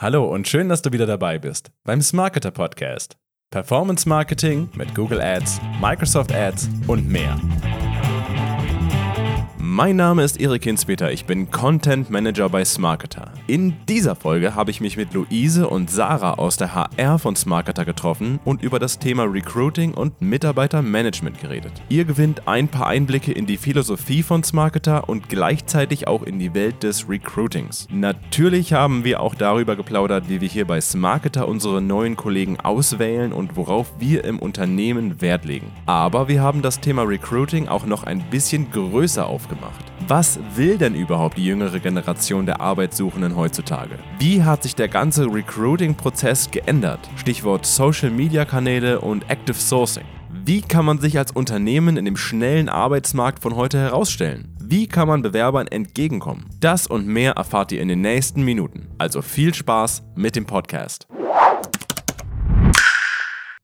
Hallo und schön, dass du wieder dabei bist beim Smarketer Podcast. Performance Marketing mit Google Ads, Microsoft Ads und mehr. Mein Name ist Erik Hinspeter, ich bin Content Manager bei Smarketer. In dieser Folge habe ich mich mit Luise und Sarah aus der HR von Smarketer getroffen und über das Thema Recruiting und Mitarbeitermanagement geredet. Ihr gewinnt ein paar Einblicke in die Philosophie von Smarketer und gleichzeitig auch in die Welt des Recruitings. Natürlich haben wir auch darüber geplaudert, wie wir hier bei Smarketer unsere neuen Kollegen auswählen und worauf wir im Unternehmen Wert legen. Aber wir haben das Thema Recruiting auch noch ein bisschen größer aufgemacht macht. Was will denn überhaupt die jüngere Generation der Arbeitssuchenden heutzutage? Wie hat sich der ganze Recruiting-Prozess geändert? Stichwort Social-Media-Kanäle und Active Sourcing. Wie kann man sich als Unternehmen in dem schnellen Arbeitsmarkt von heute herausstellen? Wie kann man Bewerbern entgegenkommen? Das und mehr erfahrt ihr in den nächsten Minuten. Also viel Spaß mit dem Podcast.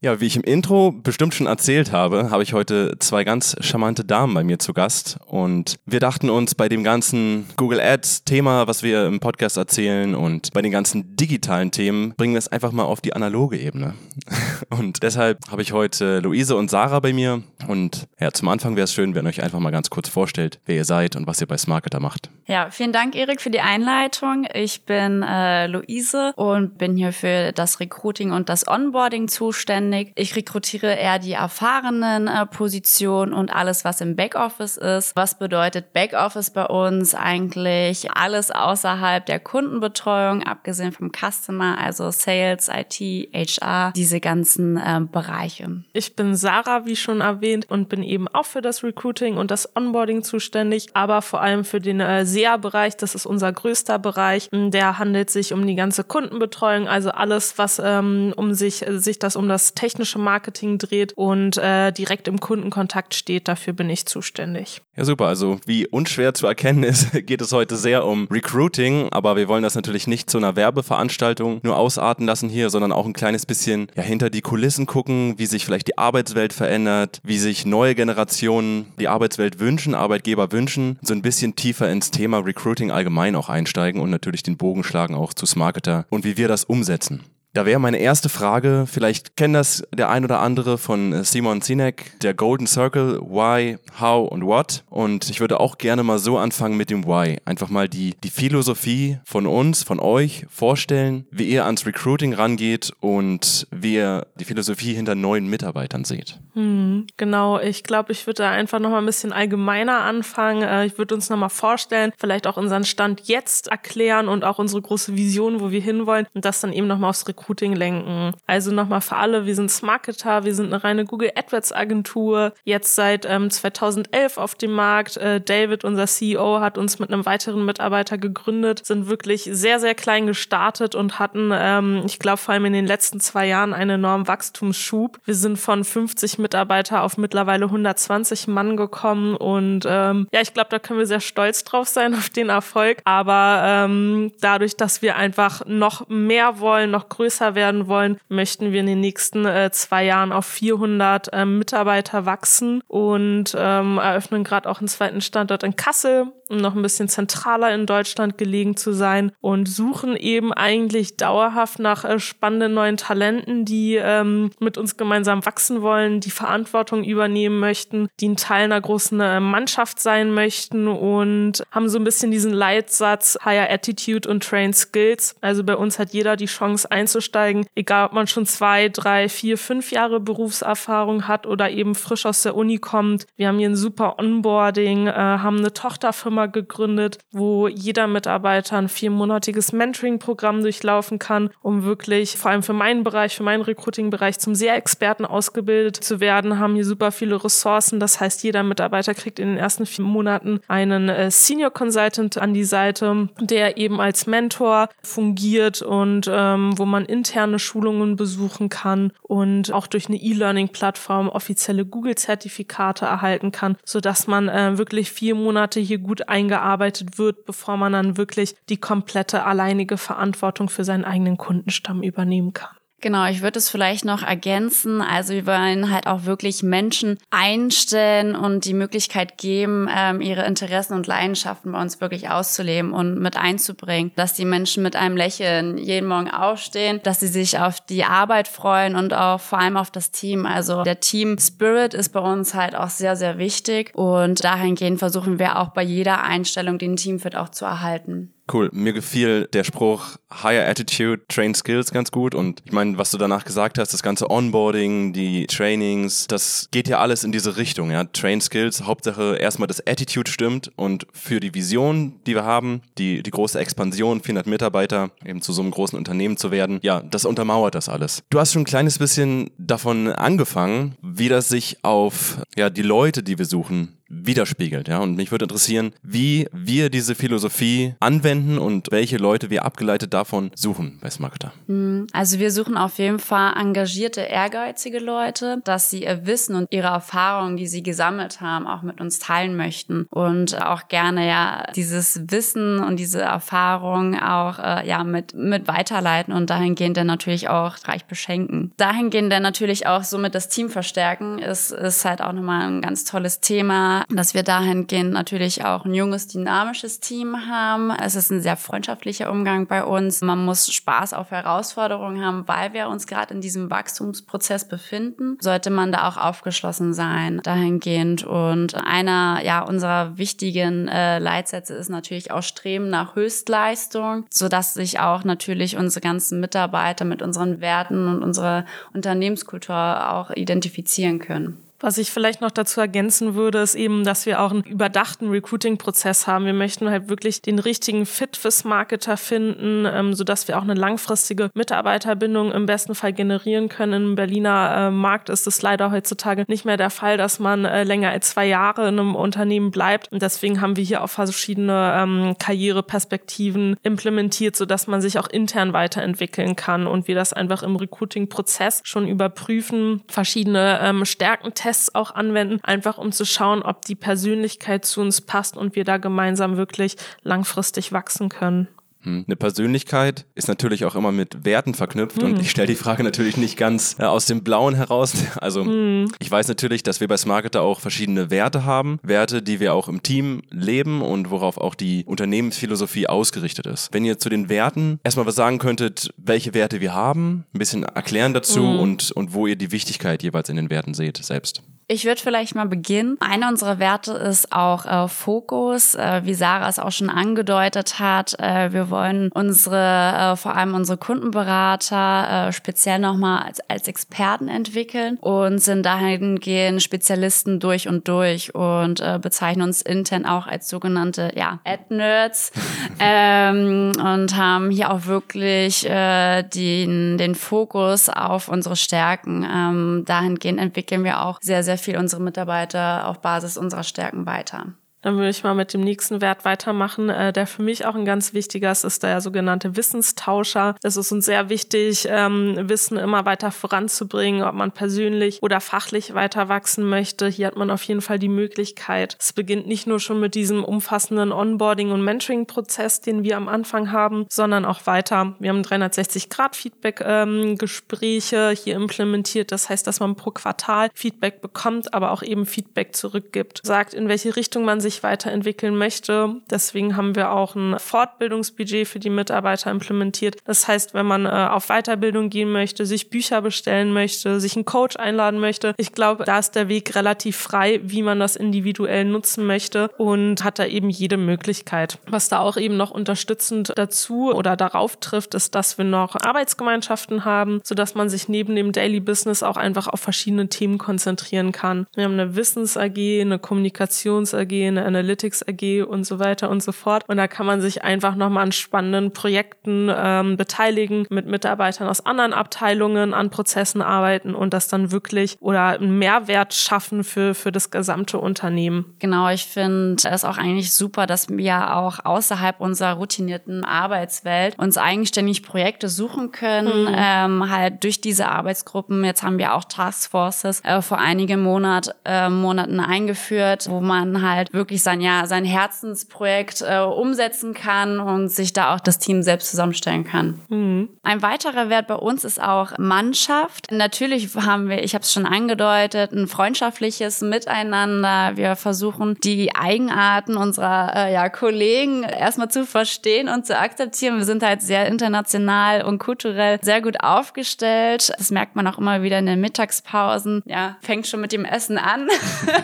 Ja, wie ich im Intro bestimmt schon erzählt habe, habe ich heute zwei ganz charmante Damen bei mir zu Gast. Und wir dachten uns bei dem ganzen Google Ads-Thema, was wir im Podcast erzählen und bei den ganzen digitalen Themen, bringen wir es einfach mal auf die analoge Ebene. Und deshalb habe ich heute Luise und Sarah bei mir. Und ja, zum Anfang wäre es schön, wenn euch einfach mal ganz kurz vorstellt, wer ihr seid und was ihr bei Smarketer macht. Ja, vielen Dank, Erik, für die Einleitung. Ich bin äh, Luise und bin hier für das Recruiting und das Onboarding zuständig zuständig. Ich rekrutiere eher die erfahrenen äh, Positionen und alles, was im Backoffice ist. Was bedeutet Backoffice bei uns eigentlich? Alles außerhalb der Kundenbetreuung, abgesehen vom Customer, also Sales, IT, HR, diese ganzen äh, Bereiche. Ich bin Sarah, wie schon erwähnt, und bin eben auch für das Recruiting und das Onboarding zuständig, aber vor allem für den äh, SEA-Bereich. Das ist unser größter Bereich. Der handelt sich um die ganze Kundenbetreuung, also alles, was ähm, um sich, sich das um das technische Marketing dreht und äh, direkt im Kundenkontakt steht. Dafür bin ich zuständig. Ja, super. Also wie unschwer zu erkennen ist, geht es heute sehr um Recruiting, aber wir wollen das natürlich nicht zu einer Werbeveranstaltung nur ausarten lassen hier, sondern auch ein kleines bisschen ja, hinter die Kulissen gucken, wie sich vielleicht die Arbeitswelt verändert, wie sich neue Generationen die Arbeitswelt wünschen, Arbeitgeber wünschen, so ein bisschen tiefer ins Thema Recruiting allgemein auch einsteigen und natürlich den Bogen schlagen auch zu Smarketer und wie wir das umsetzen. Da wäre meine erste Frage, vielleicht kennt das der ein oder andere von äh, Simon Sinek, der Golden Circle, Why, How und What. Und ich würde auch gerne mal so anfangen mit dem Why. Einfach mal die, die Philosophie von uns, von euch vorstellen, wie ihr ans Recruiting rangeht und wie ihr die Philosophie hinter neuen Mitarbeitern seht. Hm, genau, ich glaube, ich würde da einfach nochmal ein bisschen allgemeiner anfangen. Äh, ich würde uns nochmal vorstellen, vielleicht auch unseren Stand jetzt erklären und auch unsere große Vision, wo wir hinwollen und das dann eben nochmal aufs Recruiting Recruiting lenken. Also nochmal für alle, wir sind Smarketer, wir sind eine reine Google AdWords Agentur, jetzt seit ähm, 2011 auf dem Markt. Äh, David, unser CEO, hat uns mit einem weiteren Mitarbeiter gegründet, sind wirklich sehr, sehr klein gestartet und hatten, ähm, ich glaube, vor allem in den letzten zwei Jahren einen enormen Wachstumsschub. Wir sind von 50 Mitarbeiter auf mittlerweile 120 Mann gekommen und ähm, ja, ich glaube, da können wir sehr stolz drauf sein auf den Erfolg. Aber ähm, dadurch, dass wir einfach noch mehr wollen, noch größer größer werden wollen, möchten wir in den nächsten äh, zwei Jahren auf 400 äh, Mitarbeiter wachsen und ähm, eröffnen gerade auch einen zweiten Standort in Kassel, um noch ein bisschen zentraler in Deutschland gelegen zu sein und suchen eben eigentlich dauerhaft nach äh, spannenden neuen Talenten, die ähm, mit uns gemeinsam wachsen wollen, die Verantwortung übernehmen möchten, die ein Teil einer großen äh, Mannschaft sein möchten und haben so ein bisschen diesen Leitsatz Higher Attitude und Train Skills. Also bei uns hat jeder die Chance einzusteigen egal ob man schon zwei, drei, vier, fünf Jahre Berufserfahrung hat oder eben frisch aus der Uni kommt. Wir haben hier ein super Onboarding, äh, haben eine Tochterfirma gegründet, wo jeder Mitarbeiter ein viermonatiges Mentoring-Programm durchlaufen kann, um wirklich vor allem für meinen Bereich, für meinen Recruiting-Bereich zum Sehr-Experten ausgebildet zu werden, haben hier super viele Ressourcen. Das heißt, jeder Mitarbeiter kriegt in den ersten vier Monaten einen äh, Senior Consultant an die Seite, der eben als Mentor fungiert und ähm, wo man interne Schulungen besuchen kann und auch durch eine E-Learning-Plattform offizielle Google-Zertifikate erhalten kann, sodass man äh, wirklich vier Monate hier gut eingearbeitet wird, bevor man dann wirklich die komplette alleinige Verantwortung für seinen eigenen Kundenstamm übernehmen kann. Genau, ich würde es vielleicht noch ergänzen. Also wir wollen halt auch wirklich Menschen einstellen und die Möglichkeit geben, ähm, ihre Interessen und Leidenschaften bei uns wirklich auszuleben und mit einzubringen. Dass die Menschen mit einem Lächeln jeden Morgen aufstehen, dass sie sich auf die Arbeit freuen und auch vor allem auf das Team. Also der Team Spirit ist bei uns halt auch sehr, sehr wichtig und dahingehend versuchen wir auch bei jeder Einstellung den Teamfit auch zu erhalten. Cool. Mir gefiel der Spruch Higher Attitude, Train Skills ganz gut. Und ich meine, was du danach gesagt hast, das ganze Onboarding, die Trainings, das geht ja alles in diese Richtung. Ja? Train Skills, Hauptsache erstmal das Attitude stimmt und für die Vision, die wir haben, die, die große Expansion, 400 Mitarbeiter, eben zu so einem großen Unternehmen zu werden, ja, das untermauert das alles. Du hast schon ein kleines bisschen davon angefangen, wie das sich auf ja, die Leute, die wir suchen, widerspiegelt. Ja? Und mich würde interessieren, wie wir diese Philosophie anwenden und welche Leute wir abgeleitet davon suchen bei Smarketer. Hm, also wir suchen auf jeden Fall engagierte, ehrgeizige Leute, dass sie ihr Wissen und ihre Erfahrungen, die sie gesammelt haben, auch mit uns teilen möchten und auch gerne ja dieses Wissen und diese Erfahrung auch äh, ja mit, mit weiterleiten und dahingehend dann natürlich auch reich beschenken. Dahingehend dann natürlich auch somit das Team verstärken, ist, ist halt auch nochmal ein ganz tolles Thema dass wir dahingehend natürlich auch ein junges, dynamisches Team haben. Es ist ein sehr freundschaftlicher Umgang bei uns. Man muss Spaß auf Herausforderungen haben, weil wir uns gerade in diesem Wachstumsprozess befinden. Sollte man da auch aufgeschlossen sein dahingehend. Und einer ja unserer wichtigen äh, Leitsätze ist natürlich auch Streben nach Höchstleistung, sodass sich auch natürlich unsere ganzen Mitarbeiter mit unseren Werten und unserer Unternehmenskultur auch identifizieren können. Was ich vielleicht noch dazu ergänzen würde, ist eben, dass wir auch einen überdachten Recruiting-Prozess haben. Wir möchten halt wirklich den richtigen Fit fürs Marketer finden, ähm, sodass wir auch eine langfristige Mitarbeiterbindung im besten Fall generieren können. Im Berliner äh, Markt ist es leider heutzutage nicht mehr der Fall, dass man äh, länger als zwei Jahre in einem Unternehmen bleibt. Und deswegen haben wir hier auch verschiedene ähm, Karriereperspektiven implementiert, sodass man sich auch intern weiterentwickeln kann und wir das einfach im Recruiting-Prozess schon überprüfen, verschiedene ähm, Stärken testen Tests auch anwenden, einfach um zu schauen, ob die Persönlichkeit zu uns passt und wir da gemeinsam wirklich langfristig wachsen können. Hm. Eine Persönlichkeit ist natürlich auch immer mit Werten verknüpft mhm. und hm. ich stelle die Frage natürlich nicht ganz äh, aus dem Blauen heraus. Also mhm. ich weiß natürlich, dass wir bei Smarketer auch verschiedene Werte haben, Werte, die wir auch im Team leben und worauf auch die Unternehmensphilosophie ausgerichtet ist. Wenn ihr zu den Werten erstmal was sagen könntet, welche Werte wir haben, ein bisschen erklären dazu mhm. und, und wo ihr die Wichtigkeit jeweils in den Werten seht selbst. Ich würde vielleicht mal beginnen. Einer unserer Werte ist auch äh, Fokus, äh, wie Sarah es auch schon angedeutet hat. Äh, wir wollen unsere, äh, vor allem unsere Kundenberater äh, speziell nochmal als, als Experten entwickeln und sind dahingehend Spezialisten durch und durch und äh, bezeichnen uns intern auch als sogenannte ja, Ad-Nerds ähm, und haben hier auch wirklich äh, den, den Fokus auf unsere Stärken. Ähm, dahingehend entwickeln wir auch sehr sehr viel unsere Mitarbeiter auf Basis unserer Stärken weiter. Dann würde ich mal mit dem nächsten Wert weitermachen, äh, der für mich auch ein ganz wichtiger ist, ist der sogenannte Wissenstauscher. Es ist uns sehr wichtig, ähm, Wissen immer weiter voranzubringen, ob man persönlich oder fachlich weiter wachsen möchte. Hier hat man auf jeden Fall die Möglichkeit. Es beginnt nicht nur schon mit diesem umfassenden Onboarding- und Mentoring-Prozess, den wir am Anfang haben, sondern auch weiter. Wir haben 360-Grad-Feedback-Gespräche ähm, hier implementiert. Das heißt, dass man pro Quartal Feedback bekommt, aber auch eben Feedback zurückgibt. Sagt, in welche Richtung man sich sich weiterentwickeln möchte. Deswegen haben wir auch ein Fortbildungsbudget für die Mitarbeiter implementiert. Das heißt, wenn man äh, auf Weiterbildung gehen möchte, sich Bücher bestellen möchte, sich einen Coach einladen möchte, ich glaube, da ist der Weg relativ frei, wie man das individuell nutzen möchte und hat da eben jede Möglichkeit. Was da auch eben noch unterstützend dazu oder darauf trifft, ist, dass wir noch Arbeitsgemeinschaften haben, sodass man sich neben dem Daily Business auch einfach auf verschiedene Themen konzentrieren kann. Wir haben eine Wissens AG, eine Kommunikations AG, eine Analytics AG und so weiter und so fort. Und da kann man sich einfach nochmal an spannenden Projekten ähm, beteiligen, mit Mitarbeitern aus anderen Abteilungen an Prozessen arbeiten und das dann wirklich oder einen Mehrwert schaffen für, für das gesamte Unternehmen. Genau, ich finde es auch eigentlich super, dass wir auch außerhalb unserer routinierten Arbeitswelt uns eigenständig Projekte suchen können, mhm. ähm, halt durch diese Arbeitsgruppen. Jetzt haben wir auch Taskforces äh, vor einigen Monat, äh, Monaten eingeführt, wo man halt wirklich wirklich sein, ja, sein Herzensprojekt äh, umsetzen kann und sich da auch das Team selbst zusammenstellen kann. Mhm. Ein weiterer Wert bei uns ist auch Mannschaft. Natürlich haben wir, ich habe es schon angedeutet, ein freundschaftliches Miteinander. Wir versuchen die Eigenarten unserer äh, ja, Kollegen erstmal zu verstehen und zu akzeptieren. Wir sind halt sehr international und kulturell sehr gut aufgestellt. Das merkt man auch immer wieder in den Mittagspausen. Ja, fängt schon mit dem Essen an,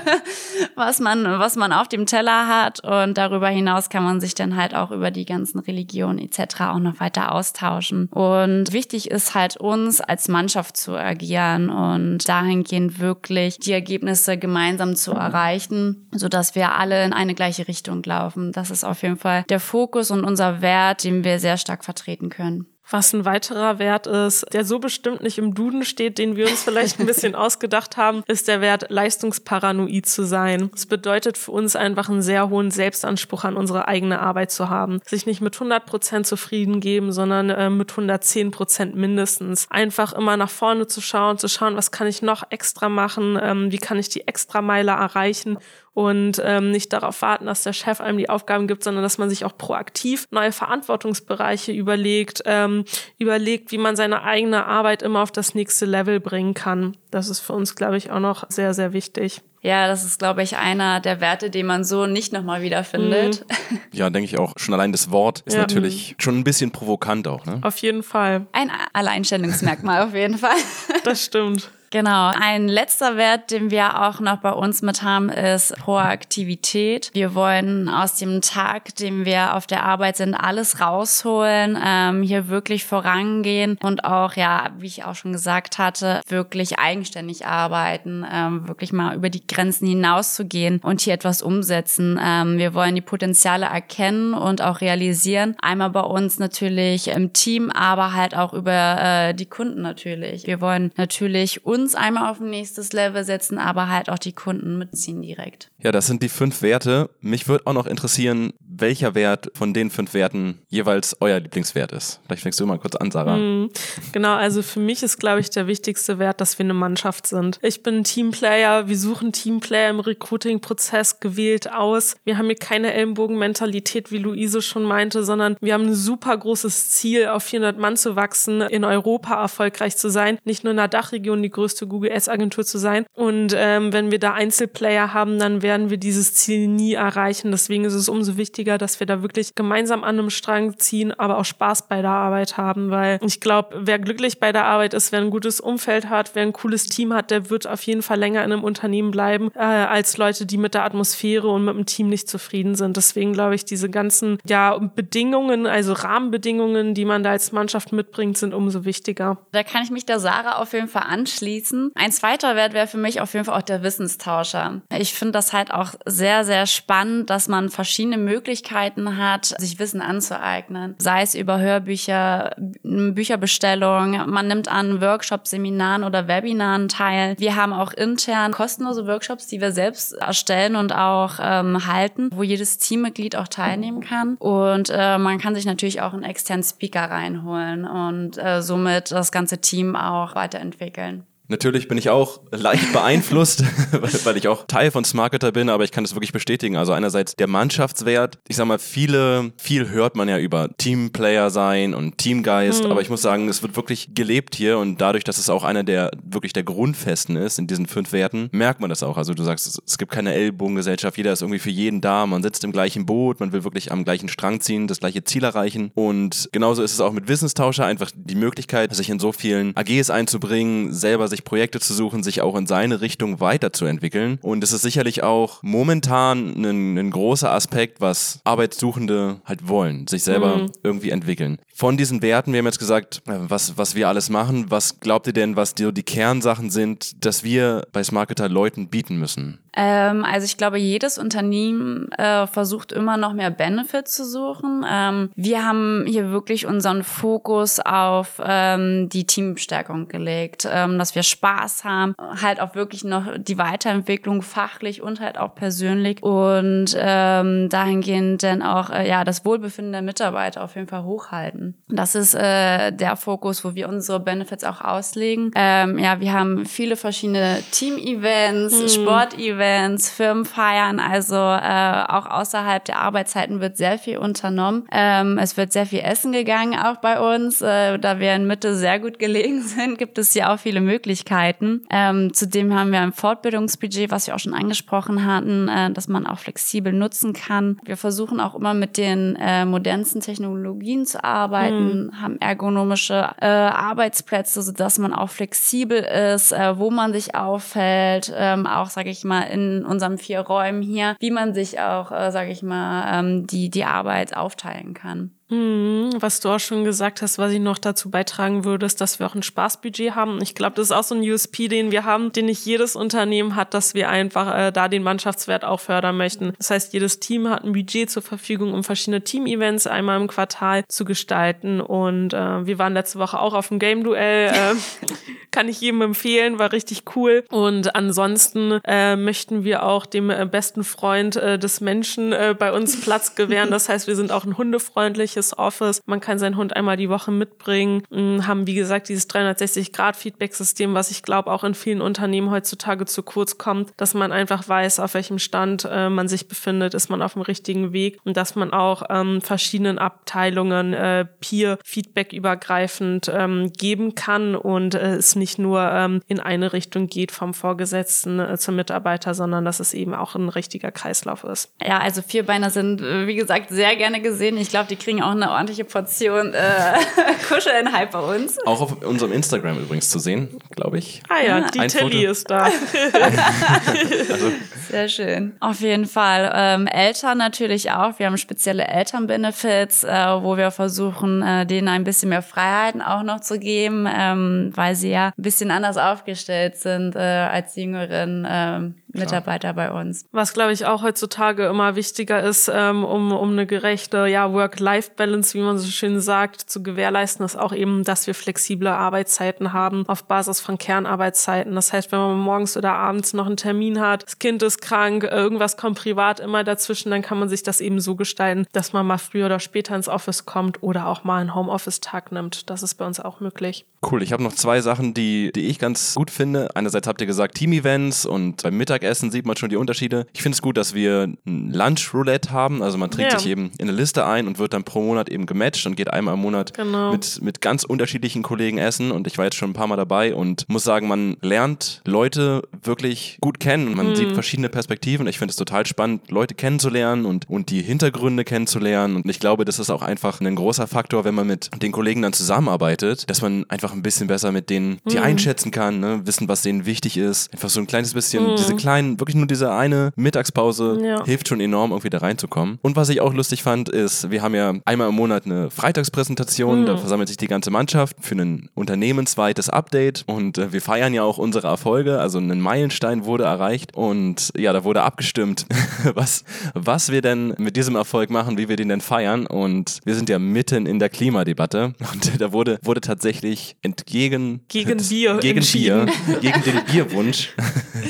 was man, was man auf dem Teller hat. Und darüber hinaus kann man sich dann halt auch über die ganzen Religionen etc. auch noch weiter austauschen. Und wichtig ist halt uns als Mannschaft zu agieren und dahingehend wirklich die Ergebnisse gemeinsam zu erreichen, so dass wir alle in eine gleiche Richtung laufen. Das ist auf jeden Fall der Fokus und unser Wert, den wir sehr stark vertreten können. Was ein weiterer Wert ist, der so bestimmt nicht im Duden steht, den wir uns vielleicht ein bisschen ausgedacht haben, ist der Wert, leistungsparanoid zu sein. Es bedeutet für uns einfach einen sehr hohen Selbstanspruch an unsere eigene Arbeit zu haben. Sich nicht mit 100 Prozent zufrieden geben, sondern äh, mit 110 Prozent mindestens. Einfach immer nach vorne zu schauen, zu schauen, was kann ich noch extra machen, ähm, wie kann ich die Extrameile erreichen und ähm, nicht darauf warten, dass der Chef einem die Aufgaben gibt, sondern dass man sich auch proaktiv neue Verantwortungsbereiche überlegt, ähm, überlegt, wie man seine eigene Arbeit immer auf das nächste Level bringen kann. Das ist für uns, glaube ich, auch noch sehr, sehr wichtig. Ja, das ist, glaube ich, einer der Werte, den man so nicht nochmal wiederfindet. Mhm. Ja, denke ich auch. Schon allein das Wort ist ja. natürlich schon ein bisschen provokant auch. Ne? Auf jeden Fall. Ein Alleinstellungsmerkmal auf jeden Fall. Das stimmt. Genau. Ein letzter Wert, den wir auch noch bei uns mit haben, ist Proaktivität. Wir wollen aus dem Tag, dem wir auf der Arbeit sind, alles rausholen, ähm, hier wirklich vorangehen und auch, ja, wie ich auch schon gesagt hatte, wirklich eigenständig arbeiten, ähm, wirklich mal über die Grenzen hinauszugehen und hier etwas umsetzen. Ähm, wir wollen die Potenziale erkennen und auch realisieren. Einmal bei uns natürlich im Team, aber halt auch über äh, die Kunden natürlich. Wir wollen natürlich uns uns einmal auf ein nächstes Level setzen, aber halt auch die Kunden mitziehen direkt. Ja, das sind die fünf Werte. Mich würde auch noch interessieren, welcher Wert von den fünf Werten jeweils euer Lieblingswert ist. Vielleicht fängst du mal kurz an, Sarah. Mhm. Genau, also für mich ist, glaube ich, der wichtigste Wert, dass wir eine Mannschaft sind. Ich bin Teamplayer, wir suchen Teamplayer im Recruiting-Prozess gewählt aus. Wir haben hier keine Ellenbogenmentalität, wie Luise schon meinte, sondern wir haben ein super großes Ziel, auf 400 Mann zu wachsen, in Europa erfolgreich zu sein, nicht nur in der Dachregion die größte Google Ads-Agentur zu sein. Und ähm, wenn wir da Einzelplayer haben, dann werden wir dieses Ziel nie erreichen. Deswegen ist es umso wichtiger, wichtiger, dass wir da wirklich gemeinsam an einem Strang ziehen, aber auch Spaß bei der Arbeit haben, weil ich glaube, wer glücklich bei der Arbeit ist, wer ein gutes Umfeld hat, wer ein cooles Team hat, der wird auf jeden Fall länger in einem Unternehmen bleiben, äh, als Leute, die mit der Atmosphäre und mit dem Team nicht zufrieden sind. Deswegen glaube ich, diese ganzen ja, Bedingungen, also Rahmenbedingungen, die man da als Mannschaft mitbringt, sind umso wichtiger. Da kann ich mich der Sarah auf jeden Fall anschließen. Ein zweiter Wert wäre für mich auf jeden Fall auch der Wissenstauscher. Ich finde das halt auch sehr, sehr spannend, dass man verschiedene Möglichkeiten Möglichkeiten hat, sich Wissen anzueignen. Sei es über Hörbücher, Bücherbestellung, man nimmt an Workshops, Seminaren oder Webinaren teil. Wir haben auch intern kostenlose Workshops, die wir selbst erstellen und auch ähm, halten, wo jedes Teammitglied auch teilnehmen kann. Und äh, man kann sich natürlich auch einen externen Speaker reinholen und äh, somit das ganze Team auch weiterentwickeln. Natürlich bin ich auch leicht beeinflusst, weil ich auch Teil von Smarketer bin, aber ich kann das wirklich bestätigen. Also einerseits der Mannschaftswert. Ich sag mal, viele, viel hört man ja über Teamplayer sein und Teamgeist, mhm. aber ich muss sagen, es wird wirklich gelebt hier und dadurch, dass es auch einer der wirklich der Grundfesten ist in diesen fünf Werten, merkt man das auch. Also du sagst, es gibt keine Ellbogengesellschaft, jeder ist irgendwie für jeden da, man sitzt im gleichen Boot, man will wirklich am gleichen Strang ziehen, das gleiche Ziel erreichen und genauso ist es auch mit Wissenstauscher, einfach die Möglichkeit, sich in so vielen AGs einzubringen, selber sich sich Projekte zu suchen, sich auch in seine Richtung weiterzuentwickeln. Und es ist sicherlich auch momentan ein, ein großer Aspekt, was Arbeitssuchende halt wollen, sich selber mhm. irgendwie entwickeln. Von diesen Werten, wir haben jetzt gesagt, äh, was, was wir alles machen. Was glaubt ihr denn, was die, die Kernsachen sind, dass wir bei Smarketer Leuten bieten müssen? Ähm, also ich glaube, jedes Unternehmen äh, versucht immer noch mehr Benefits zu suchen. Ähm, wir haben hier wirklich unseren Fokus auf ähm, die Teamstärkung gelegt, ähm, dass wir Spaß haben, halt auch wirklich noch die Weiterentwicklung fachlich und halt auch persönlich und ähm, dahingehend dann auch äh, ja das Wohlbefinden der Mitarbeiter auf jeden Fall hochhalten. Das ist äh, der Fokus, wo wir unsere Benefits auch auslegen. Ähm, ja, wir haben viele verschiedene Team-Events, hm. Sport-Events Team-Events, Firmenfeiern, also äh, auch außerhalb der Arbeitszeiten wird sehr viel unternommen. Ähm, es wird sehr viel Essen gegangen, auch bei uns. Äh, da wir in Mitte sehr gut gelegen sind, gibt es ja auch viele Möglichkeiten. Ähm, zudem haben wir ein Fortbildungsbudget, was wir auch schon angesprochen hatten, äh, dass man auch flexibel nutzen kann. Wir versuchen auch immer mit den äh, modernsten Technologien zu arbeiten, mhm. haben ergonomische äh, Arbeitsplätze, sodass man auch flexibel ist, äh, wo man sich aufhält, ähm, auch, sage ich mal, in unseren vier Räumen hier, wie man sich auch, äh, sage ich mal, ähm, die, die Arbeit aufteilen kann. Mhm, was du auch schon gesagt hast, was ich noch dazu beitragen würde, ist, dass wir auch ein Spaßbudget haben. Ich glaube, das ist auch so ein USP, den wir haben, den nicht jedes Unternehmen hat, dass wir einfach äh, da den Mannschaftswert auch fördern möchten. Das heißt, jedes Team hat ein Budget zur Verfügung, um verschiedene Team-Events einmal im Quartal zu gestalten. Und äh, wir waren letzte Woche auch auf dem Game-Duell. Äh, kann ich jedem empfehlen, war richtig cool. Und ansonsten äh, möchten wir auch dem äh, besten Freund äh, des Menschen äh, bei uns Platz gewähren. Das heißt, wir sind auch ein hundefreundliches ähnliches Office. Man kann seinen Hund einmal die Woche mitbringen, mm, haben wie gesagt dieses 360-Grad-Feedback-System, was ich glaube auch in vielen Unternehmen heutzutage zu kurz kommt, dass man einfach weiß, auf welchem Stand äh, man sich befindet, ist man auf dem richtigen Weg und dass man auch ähm, verschiedenen Abteilungen äh, Peer-Feedback übergreifend ähm, geben kann und äh, es nicht nur ähm, in eine Richtung geht vom Vorgesetzten äh, zum Mitarbeiter, sondern dass es eben auch ein richtiger Kreislauf ist. Ja, also Vierbeiner sind, äh, wie gesagt, sehr gerne gesehen. Ich glaube, die kriegen auch auch eine ordentliche Portion äh, Kuschelinhalt bei uns. Auch auf unserem Instagram übrigens zu sehen, glaube ich. Ah ja, die Tilly ist da. also. Sehr schön. Auf jeden Fall. Ähm, Eltern natürlich auch. Wir haben spezielle Elternbenefits, äh, wo wir versuchen, äh, denen ein bisschen mehr Freiheiten auch noch zu geben, ähm, weil sie ja ein bisschen anders aufgestellt sind äh, als jüngeren Mitarbeiter bei uns. Was, glaube ich, auch heutzutage immer wichtiger ist, ähm, um, um eine gerechte ja, Work-Life-Balance, wie man so schön sagt, zu gewährleisten, ist auch eben, dass wir flexible Arbeitszeiten haben auf Basis von Kernarbeitszeiten. Das heißt, wenn man morgens oder abends noch einen Termin hat, das Kind ist krank, irgendwas kommt privat immer dazwischen, dann kann man sich das eben so gestalten, dass man mal früher oder später ins Office kommt oder auch mal einen Homeoffice-Tag nimmt. Das ist bei uns auch möglich. Cool, ich habe noch zwei Sachen, die, die ich ganz gut finde. Einerseits habt ihr gesagt Team-Events und beim Mittagessen sieht man schon die Unterschiede. Ich finde es gut, dass wir ein Lunch-Roulette haben. Also man trägt ja. sich eben in eine Liste ein und wird dann pro Monat eben gematcht und geht einmal im Monat genau. mit, mit ganz unterschiedlichen Kollegen essen. Und ich war jetzt schon ein paar Mal dabei und muss sagen, man lernt Leute wirklich gut kennen. Man mhm. sieht verschiedene Perspektiven. Ich finde es total spannend, Leute kennenzulernen und, und die Hintergründe kennenzulernen. Und ich glaube, das ist auch einfach ein großer Faktor, wenn man mit den Kollegen dann zusammenarbeitet, dass man einfach einfach ein bisschen besser mit denen, die mhm. einschätzen kann, ne? wissen, was denen wichtig ist. Einfach so ein kleines bisschen, mhm. diese kleinen, wirklich nur diese eine Mittagspause ja. hilft schon enorm, irgendwie da reinzukommen. Und was ich auch lustig fand, ist, wir haben ja einmal im Monat eine Freitagspräsentation, mhm. da versammelt sich die ganze Mannschaft für ein unternehmensweites Update und äh, wir feiern ja auch unsere Erfolge, also ein Meilenstein wurde erreicht und ja, da wurde abgestimmt, was, was wir denn mit diesem Erfolg machen, wie wir den denn feiern und wir sind ja mitten in der Klimadebatte und da wurde, wurde tatsächlich entgegen gegen Bier gegen Bier gegen den Bierwunsch,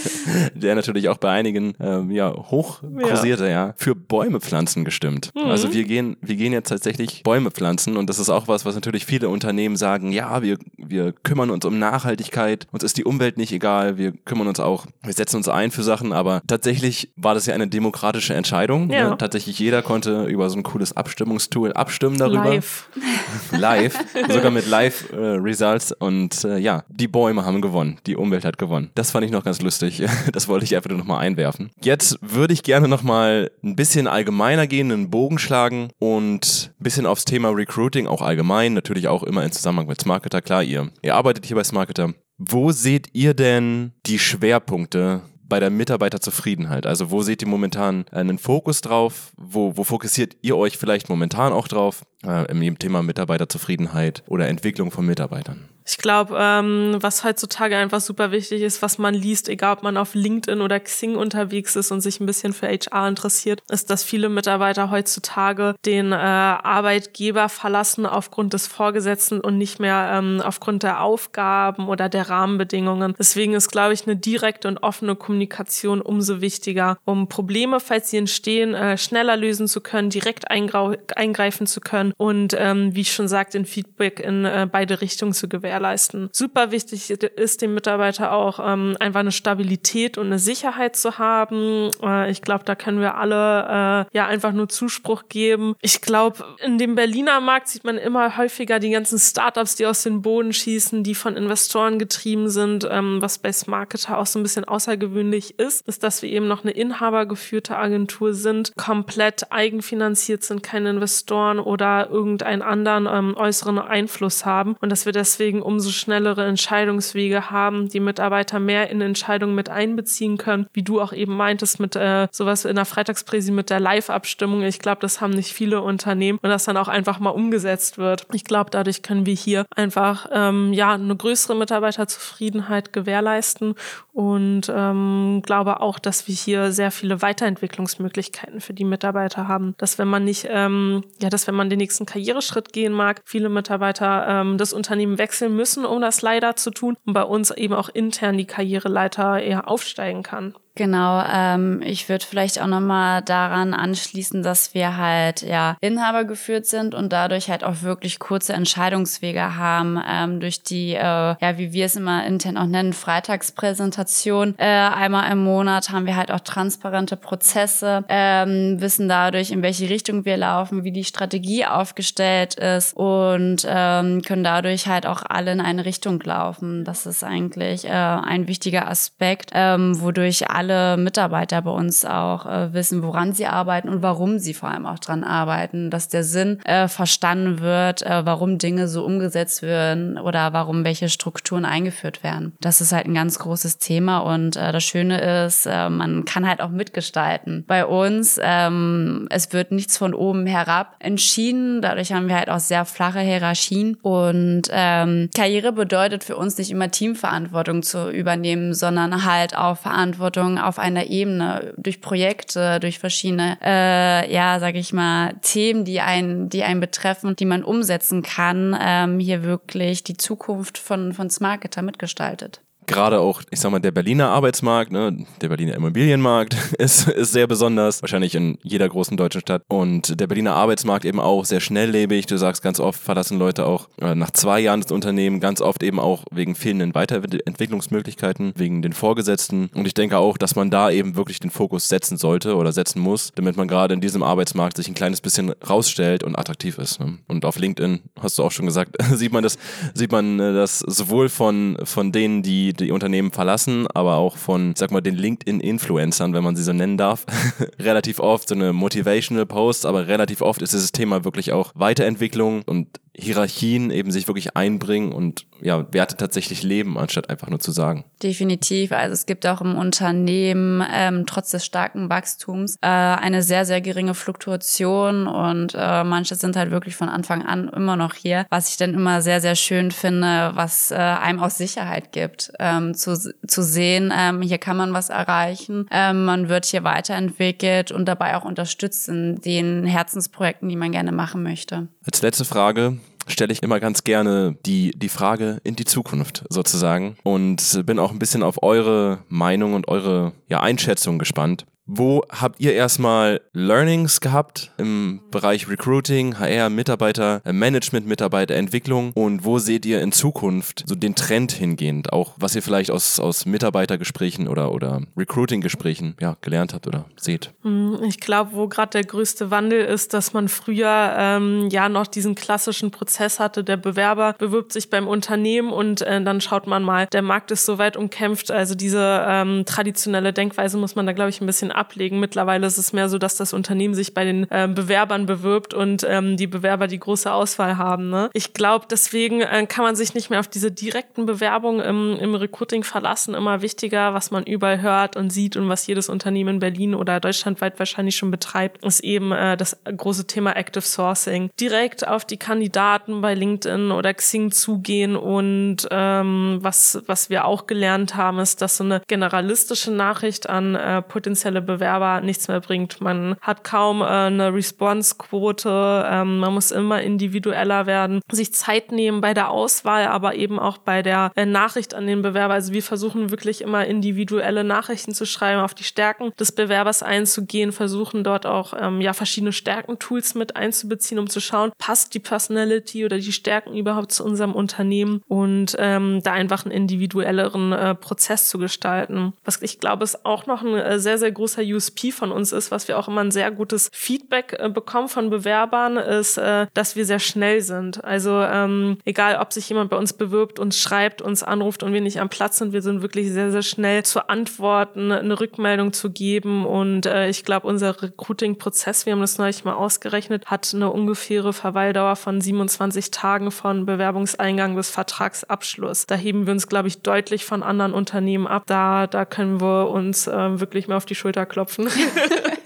der natürlich auch bei einigen ähm, ja hoch kursierte, ja. ja. für Bäume pflanzen gestimmt. Mhm. Also wir gehen wir gehen jetzt tatsächlich Bäume pflanzen und das ist auch was, was natürlich viele Unternehmen sagen. Ja, wir wir kümmern uns um Nachhaltigkeit, uns ist die Umwelt nicht egal, wir kümmern uns auch, wir setzen uns ein für Sachen, aber tatsächlich war das ja eine demokratische Entscheidung. Ne? Ja. Ne? Tatsächlich jeder konnte über so ein cooles Abstimmungstool abstimmen darüber. Live. Live, sogar mit Live äh, Results und äh, ja, die Bäume haben gewonnen, die Umwelt hat gewonnen. Das fand ich noch ganz lustig. Das wollte ich einfach nur nochmal einwerfen. Jetzt würde ich gerne nochmal ein bisschen allgemeiner gehen, einen Bogen schlagen und ein bisschen aufs Thema Recruiting auch allgemein, natürlich auch immer in Zusammenhang mit Smarketer. Klar, ihr, ihr arbeitet hier bei Smarketer. Wo seht ihr denn die Schwerpunkte bei der Mitarbeiterzufriedenheit? Also wo seht ihr momentan einen Fokus drauf? Wo, wo fokussiert ihr euch vielleicht momentan auch drauf äh, im Thema Mitarbeiterzufriedenheit oder Entwicklung von Mitarbeitern? Ich glaube, ähm, was heutzutage einfach super wichtig ist, was man liest, egal ob man auf LinkedIn oder Xing unterwegs ist und sich ein bisschen für HR interessiert, ist, dass viele Mitarbeiter heutzutage den äh, Arbeitgeber verlassen aufgrund des Vorgesetzten und nicht mehr ähm, aufgrund der Aufgaben oder der Rahmenbedingungen. Deswegen ist, glaube ich, eine direkte und offene Kommunikation umso wichtiger, um Probleme, falls sie entstehen, äh, schneller lösen zu können, direkt eingreifen zu können und, ähm, wie ich schon sagte, in Feedback in äh, beide Richtungen zu gewähren gewährleisten. Super wichtig ist dem Mitarbeiter auch ähm, einfach eine Stabilität und eine Sicherheit zu haben. Äh, ich glaube, da können wir alle äh, ja einfach nur Zuspruch geben. Ich glaube, in dem Berliner Markt sieht man immer häufiger die ganzen Startups, die aus den Boden schießen, die von Investoren getrieben sind. Ähm, was bei Smarketer auch so ein bisschen außergewöhnlich ist, ist, dass wir eben noch eine inhabergeführte Agentur sind, komplett eigenfinanziert sind, keine Investoren oder irgendeinen anderen ähm, äußeren Einfluss haben und dass wir deswegen umso schnellere Entscheidungswege haben, die Mitarbeiter mehr in Entscheidungen mit einbeziehen können, wie du auch eben meintest mit äh, sowas in der Freitagspräsi mit der Live-Abstimmung. Ich glaube, das haben nicht viele Unternehmen und das dann auch einfach mal umgesetzt wird. Ich glaube, dadurch können wir hier einfach ähm, ja eine größere Mitarbeiterzufriedenheit gewährleisten und ähm, glaube auch, dass wir hier sehr viele Weiterentwicklungsmöglichkeiten für die Mitarbeiter haben. Dass wenn man nicht, ähm, ja, dass wenn man den nächsten Karriereschritt gehen mag, viele Mitarbeiter ähm, das Unternehmen wechseln müssen, um das leider zu tun und bei uns eben auch intern die Karriereleiter eher aufsteigen kann. Genau, ähm, ich würde vielleicht auch nochmal daran anschließen, dass wir halt ja Inhaber geführt sind und dadurch halt auch wirklich kurze Entscheidungswege haben ähm, durch die, äh, ja, wie wir es immer intern auch nennen, Freitagspräsentation. Äh, einmal im Monat haben wir halt auch transparente Prozesse, ähm, wissen dadurch, in welche Richtung wir laufen, wie die Strategie aufgestellt ist und ähm, können dadurch halt auch alle in eine Richtung laufen. Das ist eigentlich äh, ein wichtiger Aspekt, ähm, wodurch alle alle Mitarbeiter bei uns auch äh, wissen, woran sie arbeiten und warum sie vor allem auch dran arbeiten, dass der Sinn äh, verstanden wird, äh, warum Dinge so umgesetzt werden oder warum welche Strukturen eingeführt werden. Das ist halt ein ganz großes Thema und äh, das Schöne ist, äh, man kann halt auch mitgestalten. Bei uns, ähm, es wird nichts von oben herab entschieden, dadurch haben wir halt auch sehr flache Hierarchien und ähm, Karriere bedeutet für uns nicht immer Teamverantwortung zu übernehmen, sondern halt auch Verantwortung auf einer Ebene durch Projekte, durch verschiedene, äh, ja, sage ich mal, Themen, die einen, die einen betreffen, die man umsetzen kann, ähm, hier wirklich die Zukunft von von Smarketer mitgestaltet gerade auch, ich sag mal, der Berliner Arbeitsmarkt, ne, der Berliner Immobilienmarkt ist, ist sehr besonders, wahrscheinlich in jeder großen deutschen Stadt. Und der Berliner Arbeitsmarkt eben auch sehr schnelllebig. Du sagst ganz oft, verlassen Leute auch äh, nach zwei Jahren das Unternehmen, ganz oft eben auch wegen fehlenden Weiterentwicklungsmöglichkeiten, wegen den Vorgesetzten. Und ich denke auch, dass man da eben wirklich den Fokus setzen sollte oder setzen muss, damit man gerade in diesem Arbeitsmarkt sich ein kleines bisschen rausstellt und attraktiv ist. Ne? Und auf LinkedIn, hast du auch schon gesagt, sieht man das, sieht man äh, das sowohl von, von denen, die die Unternehmen verlassen, aber auch von, sag mal, den LinkedIn-Influencern, wenn man sie so nennen darf, relativ oft so eine Motivational Post, aber relativ oft ist dieses Thema wirklich auch Weiterentwicklung und Hierarchien eben sich wirklich einbringen und ja, Werte tatsächlich leben, anstatt einfach nur zu sagen. Definitiv. Also es gibt auch im Unternehmen ähm, trotz des starken Wachstums äh, eine sehr, sehr geringe Fluktuation und äh, manche sind halt wirklich von Anfang an immer noch hier, was ich dann immer sehr, sehr schön finde, was äh, einem auch Sicherheit gibt, ähm, zu, zu sehen, ähm, hier kann man was erreichen, ähm, man wird hier weiterentwickelt und dabei auch unterstützt in den Herzensprojekten, die man gerne machen möchte. Als letzte Frage, stelle ich immer ganz gerne die, die Frage in die Zukunft sozusagen und bin auch ein bisschen auf eure Meinung und eure ja, Einschätzung gespannt. Wo habt ihr erstmal Learnings gehabt im Bereich Recruiting, HR, Mitarbeiter, äh, Management, Mitarbeiterentwicklung und wo seht ihr in Zukunft so den Trend hingehend, auch was ihr vielleicht aus, aus Mitarbeitergesprächen oder, oder Recruiting-Gesprächen ja, gelernt habt oder seht? Hm, ich glaube, wo gerade der größte Wandel ist, dass man früher ähm, ja noch diesen klassischen Prozess hatte, der Bewerber bewirbt sich beim Unternehmen und äh, dann schaut man mal, der Markt ist so weit umkämpft, also diese ähm, traditionelle Denkweise muss man da, glaube ich, ein bisschen ablegen. Mittlerweile ist es mehr so, dass das Unternehmen sich bei den äh, Bewerbern bewirbt und ähm, die Bewerber die große Auswahl haben. Ne? Ich glaube, deswegen äh, kann man sich nicht mehr auf diese direkten Bewerbungen im, im Recruiting verlassen. Immer wichtiger, was man überall hört und sieht und was jedes Unternehmen in Berlin oder deutschlandweit wahrscheinlich schon betreibt, ist eben äh, das große Thema Active Sourcing. Direkt auf die Kandidaten bei LinkedIn oder Xing zugehen und ähm, was, was wir auch gelernt haben, ist, dass so eine generalistische Nachricht an äh, potenzielle Bewerber nichts mehr bringt. Man hat kaum äh, eine Response-Quote, ähm, man muss immer individueller werden, sich Zeit nehmen bei der Auswahl, aber eben auch bei der äh, Nachricht an den Bewerber. Also wir versuchen wirklich immer individuelle Nachrichten zu schreiben, auf die Stärken des Bewerbers einzugehen, versuchen dort auch ähm, ja verschiedene Stärkentools mit einzubeziehen, um zu schauen, passt die Personality oder die Stärken überhaupt zu unserem Unternehmen und ähm, da einfach einen individuelleren äh, Prozess zu gestalten. Was ich glaube, ist auch noch ein äh, sehr, sehr großer USP von uns ist, was wir auch immer ein sehr gutes Feedback äh, bekommen von Bewerbern, ist, äh, dass wir sehr schnell sind. Also ähm, egal, ob sich jemand bei uns bewirbt, uns schreibt, uns anruft und wir nicht am Platz sind, wir sind wirklich sehr, sehr schnell zu antworten, eine Rückmeldung zu geben und äh, ich glaube, unser Recruiting-Prozess, wir haben das neulich mal ausgerechnet, hat eine ungefähre Verweildauer von 27 Tagen von Bewerbungseingang bis Vertragsabschluss. Da heben wir uns, glaube ich, deutlich von anderen Unternehmen ab. Da, da können wir uns äh, wirklich mal auf die Schulter klopfen.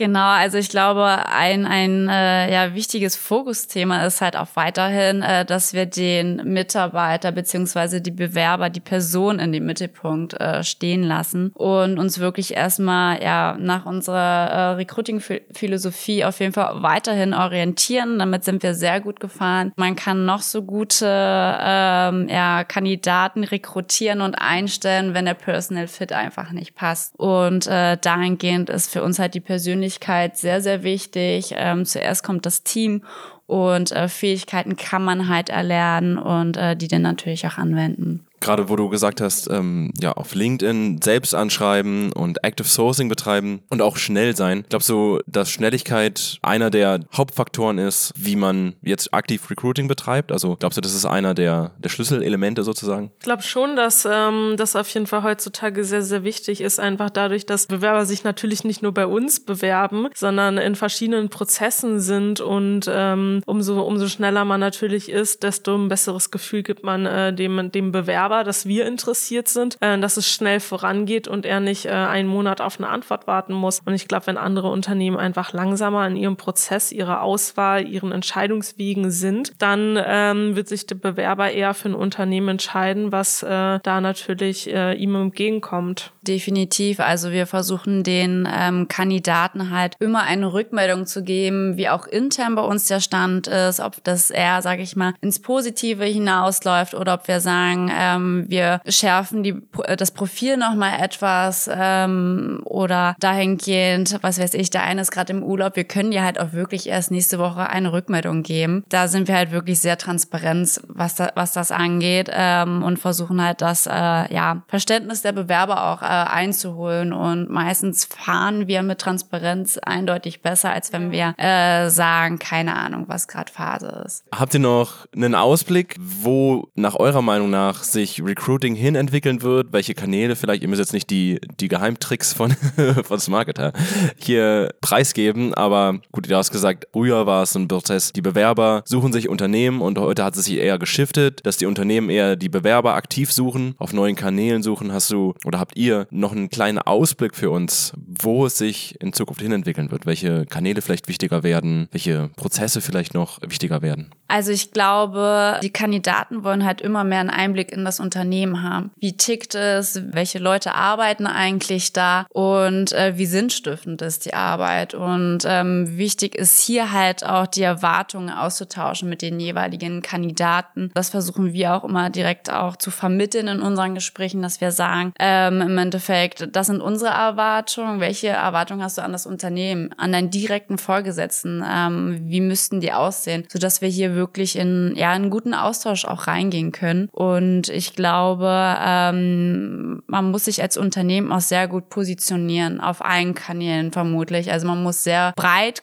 Genau, also ich glaube, ein, ein äh, ja, wichtiges Fokusthema ist halt auch weiterhin, äh, dass wir den Mitarbeiter beziehungsweise die Bewerber, die Person in den Mittelpunkt äh, stehen lassen und uns wirklich erstmal ja nach unserer äh, Recruiting-Philosophie auf jeden Fall weiterhin orientieren. Damit sind wir sehr gut gefahren. Man kann noch so gute ähm, ja, Kandidaten rekrutieren und einstellen, wenn der Personal Fit einfach nicht passt. Und äh, dahingehend ist für uns halt die persönliche Persönlichkeit sehr, sehr wichtig. Ähm, zuerst kommt das Team und äh, Fähigkeiten kann man halt erlernen und äh, die dann natürlich auch anwenden gerade wo du gesagt hast, ähm, ja, auf LinkedIn selbst anschreiben und Active Sourcing betreiben und auch schnell sein. Glaubst du, dass Schnelligkeit einer der Hauptfaktoren ist, wie man jetzt aktiv Recruiting betreibt? Also glaubst du, das ist einer der, der Schlüsselelemente sozusagen? Ich glaube schon, dass ähm, das auf jeden Fall heutzutage sehr, sehr wichtig ist, einfach dadurch, dass Bewerber sich natürlich nicht nur bei uns bewerben, sondern in verschiedenen Prozessen sind und ähm, umso, umso schneller man natürlich ist, desto ein besseres Gefühl gibt man äh, dem, dem Bewerber aber, dass wir interessiert sind, äh, dass es schnell vorangeht und er nicht äh, einen Monat auf eine Antwort warten muss. Und ich glaube, wenn andere Unternehmen einfach langsamer in ihrem Prozess, ihrer Auswahl, ihren Entscheidungswegen sind, dann ähm, wird sich der Bewerber eher für ein Unternehmen entscheiden, was äh, da natürlich äh, ihm entgegenkommt. Definitiv. Also wir versuchen den ähm, Kandidaten halt immer eine Rückmeldung zu geben, wie auch intern bei uns der Stand ist, ob das eher, sage ich mal, ins Positive hinausläuft oder ob wir sagen, ähm, wir schärfen die, das Profil nochmal etwas ähm, oder dahingehend, was weiß ich, der eine ist gerade im Urlaub, wir können dir halt auch wirklich erst nächste Woche eine Rückmeldung geben. Da sind wir halt wirklich sehr transparent, was, da, was das angeht ähm, und versuchen halt das äh, ja, Verständnis der Bewerber auch äh, einzuholen und meistens fahren wir mit Transparenz eindeutig besser, als wenn wir äh, sagen, keine Ahnung, was gerade Phase ist. Habt ihr noch einen Ausblick, wo nach eurer Meinung nach sich Recruiting hin entwickeln wird, welche Kanäle vielleicht, ihr müsst jetzt nicht die, die Geheimtricks von, von Smarketer hier preisgeben, aber gut, du hast gesagt, früher war es ein Prozess, die Bewerber suchen sich Unternehmen und heute hat es sich eher geschiftet, dass die Unternehmen eher die Bewerber aktiv suchen, auf neuen Kanälen suchen. Hast du oder habt ihr noch einen kleinen Ausblick für uns, wo es sich in Zukunft hin entwickeln wird, welche Kanäle vielleicht wichtiger werden, welche Prozesse vielleicht noch wichtiger werden? Also ich glaube, die Kandidaten wollen halt immer mehr einen Einblick in das Unternehmen haben. Wie tickt es? Welche Leute arbeiten eigentlich da? Und äh, wie sinnstiftend ist die Arbeit? Und ähm, wichtig ist hier halt auch die Erwartungen auszutauschen mit den jeweiligen Kandidaten. Das versuchen wir auch immer direkt auch zu vermitteln in unseren Gesprächen, dass wir sagen, ähm, im Endeffekt, das sind unsere Erwartungen. Welche Erwartungen hast du an das Unternehmen, an deinen direkten Vorgesetzten? Ähm, wie müssten die aussehen? Sodass wir hier wirklich in ja, einen guten Austausch auch reingehen können. Und ich glaube, ähm, man muss sich als Unternehmen auch sehr gut positionieren, auf allen Kanälen vermutlich. Also man muss sehr breit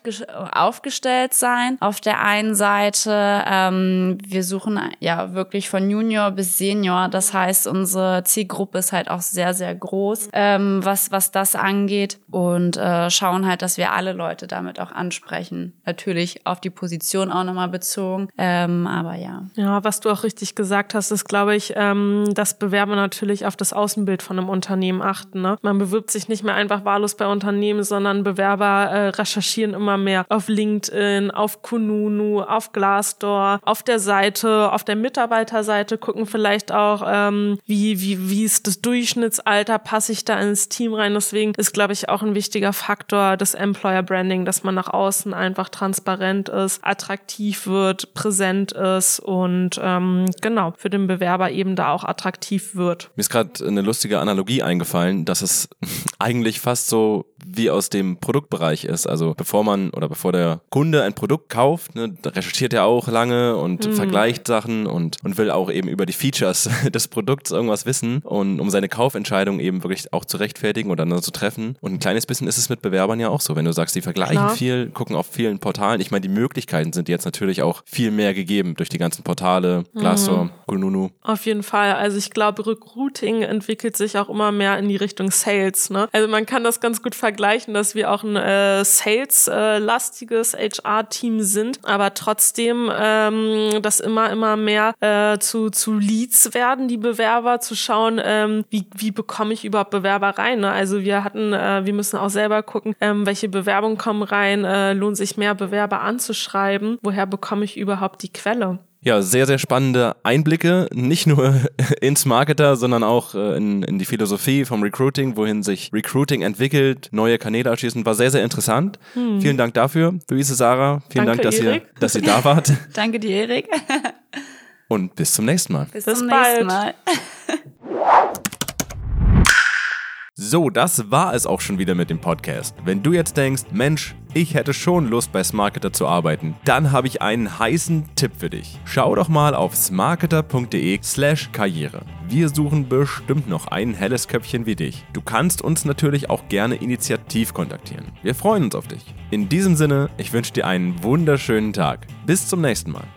aufgestellt sein. Auf der einen Seite, ähm, wir suchen ja wirklich von Junior bis Senior. Das heißt, unsere Zielgruppe ist halt auch sehr, sehr groß, ähm, was, was das angeht. Und äh, schauen halt, dass wir alle Leute damit auch ansprechen. Natürlich auf die Position auch nochmal bezogen ähm, aber ja. Ja, was du auch richtig gesagt hast, ist, glaube ich, ähm, dass Bewerber natürlich auf das Außenbild von einem Unternehmen achten. Ne? Man bewirbt sich nicht mehr einfach wahllos bei Unternehmen, sondern Bewerber äh, recherchieren immer mehr auf LinkedIn, auf Kununu, auf Glassdoor, auf der Seite, auf der Mitarbeiterseite gucken vielleicht auch, ähm, wie, wie, wie ist das Durchschnittsalter, passe ich da ins Team rein. Deswegen ist, glaube ich, auch ein wichtiger Faktor das Employer Branding, dass man nach außen einfach transparent ist, attraktiv wird, präsent ist und ähm, genau für den Bewerber eben da auch attraktiv wird. Mir ist gerade eine lustige Analogie eingefallen, dass es eigentlich fast so wie aus dem Produktbereich ist. Also bevor man oder bevor der Kunde ein Produkt kauft, ne, recherchiert er auch lange und mhm. vergleicht Sachen und, und will auch eben über die Features des Produkts irgendwas wissen und um seine Kaufentscheidung eben wirklich auch zu rechtfertigen oder zu treffen. Und ein kleines bisschen ist es mit Bewerbern ja auch so. Wenn du sagst, die vergleichen Klar. viel, gucken auf vielen Portalen. Ich meine, die Möglichkeiten sind jetzt natürlich auch viel mehr gegeben durch die ganzen Portale, Glassdoor, mhm. Kununu. Auf jeden Fall. Also ich glaube, Recruiting entwickelt sich auch immer mehr in die Richtung Sales. Ne? Also man kann das ganz gut vergleichen, dass wir auch ein äh, Sales-lastiges äh, HR-Team sind, aber trotzdem ähm, das immer, immer mehr äh, zu, zu Leads werden, die Bewerber, zu schauen, ähm, wie, wie bekomme ich überhaupt Bewerber rein. Ne? Also wir hatten, äh, wir müssen auch selber gucken, ähm, welche Bewerbungen kommen rein, äh, lohnt sich mehr Bewerber anzuschreiben, woher bekomme ich überhaupt die Quelle. Ja, sehr, sehr spannende Einblicke, nicht nur ins Marketer, sondern auch äh, in, in die Philosophie vom Recruiting, wohin sich Recruiting entwickelt, neue Kanäle erschließen, war sehr, sehr interessant. Hm. Vielen Dank dafür, Luise, Sarah. Vielen Danke, Dank, dass ihr, dass ihr da wart. Danke dir, Erik. Und bis zum nächsten Mal. Bis, bis zum bald. nächsten Mal. So, das war es auch schon wieder mit dem Podcast. Wenn du jetzt denkst, Mensch, ich hätte schon Lust bei Smarketer zu arbeiten, dann habe ich einen heißen Tipp für dich. Schau doch mal auf smarketer.de/slash karriere. Wir suchen bestimmt noch ein helles Köpfchen wie dich. Du kannst uns natürlich auch gerne initiativ kontaktieren. Wir freuen uns auf dich. In diesem Sinne, ich wünsche dir einen wunderschönen Tag. Bis zum nächsten Mal.